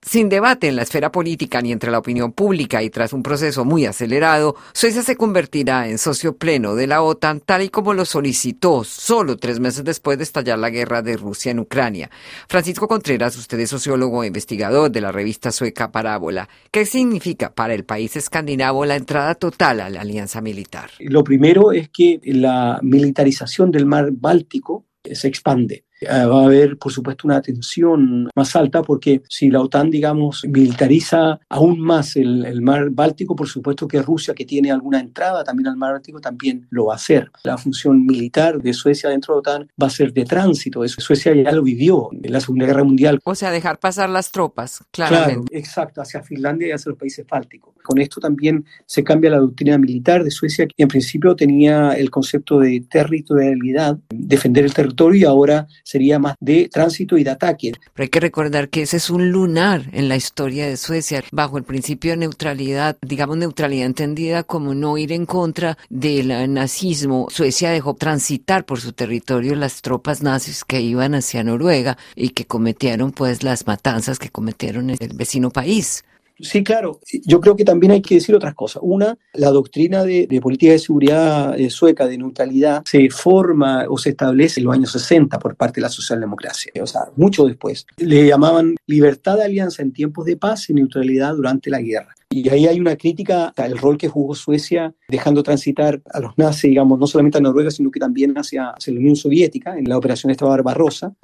Sin debate en la esfera política ni entre la opinión pública y tras un proceso muy acelerado, Suecia se convertirá en socio pleno de la OTAN tal y como lo solicitó solo tres meses después de estallar la guerra de Rusia en Ucrania. Francisco Contreras, usted es sociólogo e investigador de la revista sueca Parábola. ¿Qué significa para el país escandinavo la entrada total a la alianza militar? Lo primero es que la militarización del mar Báltico se expande. Eh, va a haber, por supuesto, una atención más alta porque si la OTAN, digamos, militariza aún más el, mar Báltico, por supuesto que Rusia, que tiene alguna entrada también al mar Báltico, también lo va a hacer. La función militar de Suecia dentro de la OTAN va a ser de tránsito. Eso Suecia ya lo vivió en la Segunda Guerra Mundial. O sea, dejar pasar las tropas, claramente. Claro, exacto, hacia Finlandia y hacia los países bálticos. Con esto también se cambia la doctrina militar de Suecia, que en principio tenía el concepto de territorialidad, defender el territorio, y ahora sería más de tránsito y de ataque. Pero hay que recordar que ese es un lunar en la historia de Suecia, bajo el principio de neutralidad, digamos neutralidad entendida como no ir en contra del nazismo. Suecia dejó transitar por su territorio las tropas nazis que iban hacia Noruega y que cometieron pues las matanzas que cometieron en el vecino país. Sí, claro. Yo creo que también hay que decir otras cosas. Una, la doctrina de, política de seguridad eh, sueca de neutralidad se forma o se establece en los años 60 por parte de la socialdemocracia, o sea, mucho después. Le llamaban libertad de alianza en tiempos de paz y neutralidad durante la guerra. Y ahí hay una crítica al rol que jugó Suecia dejando transitar a los nazis, digamos, no solamente a Noruega, sino que también hacia, hacia la Unión Soviética en la operación esta Barbarossa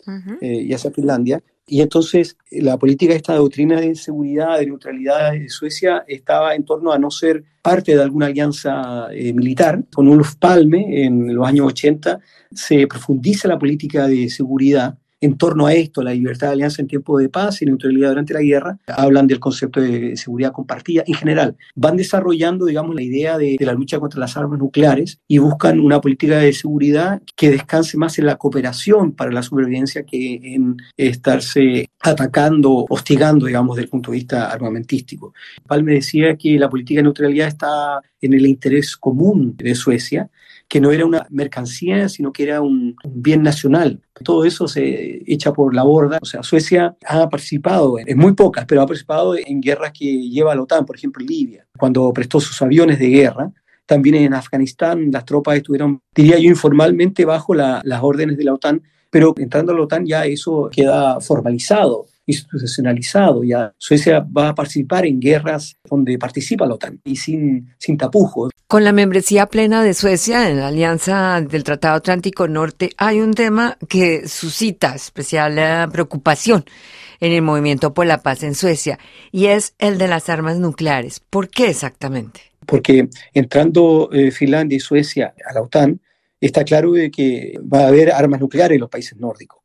eh, y hacia Finlandia. Y entonces la política, esta doctrina de seguridad, de neutralidad de Suecia estaba en torno a no ser parte de alguna alianza eh, militar. Con Ulf Palme en los años 80 se profundiza la política de seguridad en torno a esto, la libertad de alianza en tiempo de paz y neutralidad durante la guerra, hablan del concepto de seguridad compartida. En general, van desarrollando, digamos, la idea de, la lucha contra las armas nucleares y buscan una política de seguridad que descanse más en la cooperación para la supervivencia que en estarse atacando, hostigando, digamos, desde el punto de vista armamentístico. Palme decía que la política de neutralidad está en el interés común de Suecia que no era una mercancía, sino que era un, bien nacional. Todo eso se echa por la borda. O sea, Suecia ha participado, en, muy pocas, pero ha participado en guerras que lleva la OTAN, por ejemplo, Libia, cuando prestó sus aviones de guerra. También en Afganistán las tropas estuvieron, diría yo, informalmente bajo las órdenes de la OTAN, pero entrando a la OTAN ya eso queda formalizado institucionalizado. Ya Suecia va a participar en guerras donde participa la OTAN y sin, sin tapujos. Con la membresía plena de Suecia en la Alianza del Tratado Atlántico Norte hay un tema que suscita especial eh, preocupación en el movimiento por la paz en Suecia y es el de las armas nucleares. ¿Por qué exactamente? Porque entrando eh, Finlandia y Suecia a la OTAN, está claro de que va a haber armas nucleares en los países nórdicos.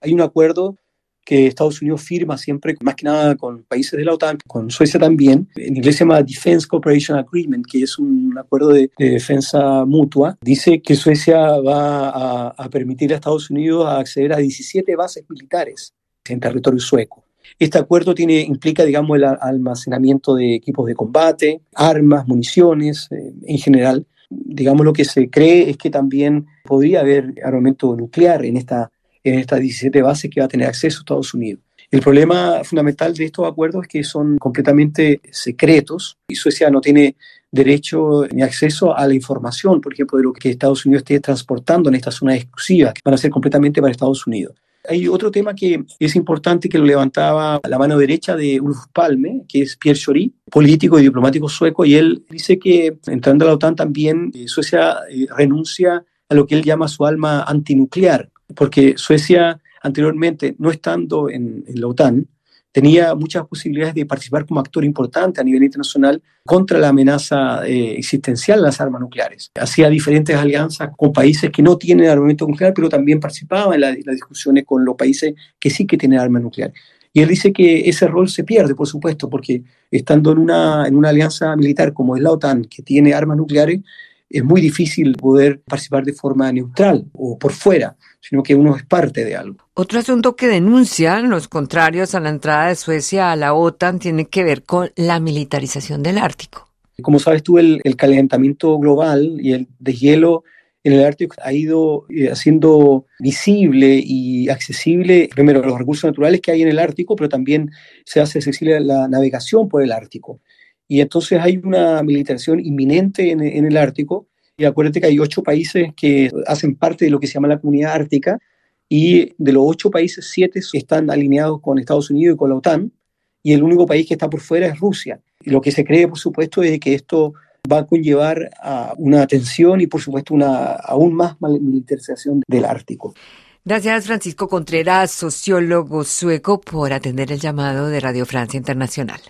Hay un acuerdo que Estados Unidos firma siempre, más que nada con países de la OTAN, con Suecia también. En inglés se llama Defense Cooperation Agreement, que es un acuerdo de, defensa mutua. Dice que Suecia va a, a, permitir a Estados Unidos acceder a 17 bases militares en territorio sueco. Este acuerdo tiene, implica, digamos, el almacenamiento de equipos de combate, armas, municiones, eh, en general. Digamos, lo que se cree es que también podría haber armamento nuclear en esta en estas 17 bases que va a tener acceso Estados Unidos. El problema fundamental de estos acuerdos es que son completamente secretos y Suecia no tiene derecho ni acceso a la información, por ejemplo, de lo que Estados Unidos esté transportando en estas zonas exclusivas, que van a ser completamente para Estados Unidos. Hay otro tema que es importante que lo levantaba la mano derecha de Ulf Palme, que es Pierre Schori, político y diplomático sueco, y él dice que entrando a la OTAN también eh, Suecia eh, renuncia a lo que él llama su alma antinuclear, porque Suecia anteriormente, no estando en, la OTAN, tenía muchas posibilidades de participar como actor importante a nivel internacional contra la amenaza eh, existencial de las armas nucleares. Hacía diferentes alianzas con países que no tienen armamento nuclear, pero también participaba en, las discusiones con los países que sí que tienen armas nucleares. Y él dice que ese rol se pierde, por supuesto, porque estando en una, en una alianza militar como es la OTAN, que tiene armas nucleares, es muy difícil poder participar de forma neutral o por fuera, sino que uno es parte de algo. Otro asunto que denuncian los contrarios a la entrada de Suecia a la OTAN tiene que ver con la militarización del Ártico. Como sabes tú, el, calentamiento global y el deshielo en el Ártico ha ido eh, haciendo visible y accesible, primero, los recursos naturales que hay en el Ártico, pero también se hace accesible la navegación por el Ártico. Y entonces hay una militarización inminente en, en el Ártico. Y acuérdate que hay ocho países que hacen parte de lo que se llama la comunidad ártica, y de los ocho países, siete están alineados con Estados Unidos y con la OTAN, y el único país que está por fuera es Rusia. Y lo que se cree, por supuesto, es que esto va a conllevar a una tensión y, por supuesto, una aún más militarización del Ártico. Gracias, Francisco Contreras, sociólogo sueco, por atender el llamado de Radio Francia Internacional.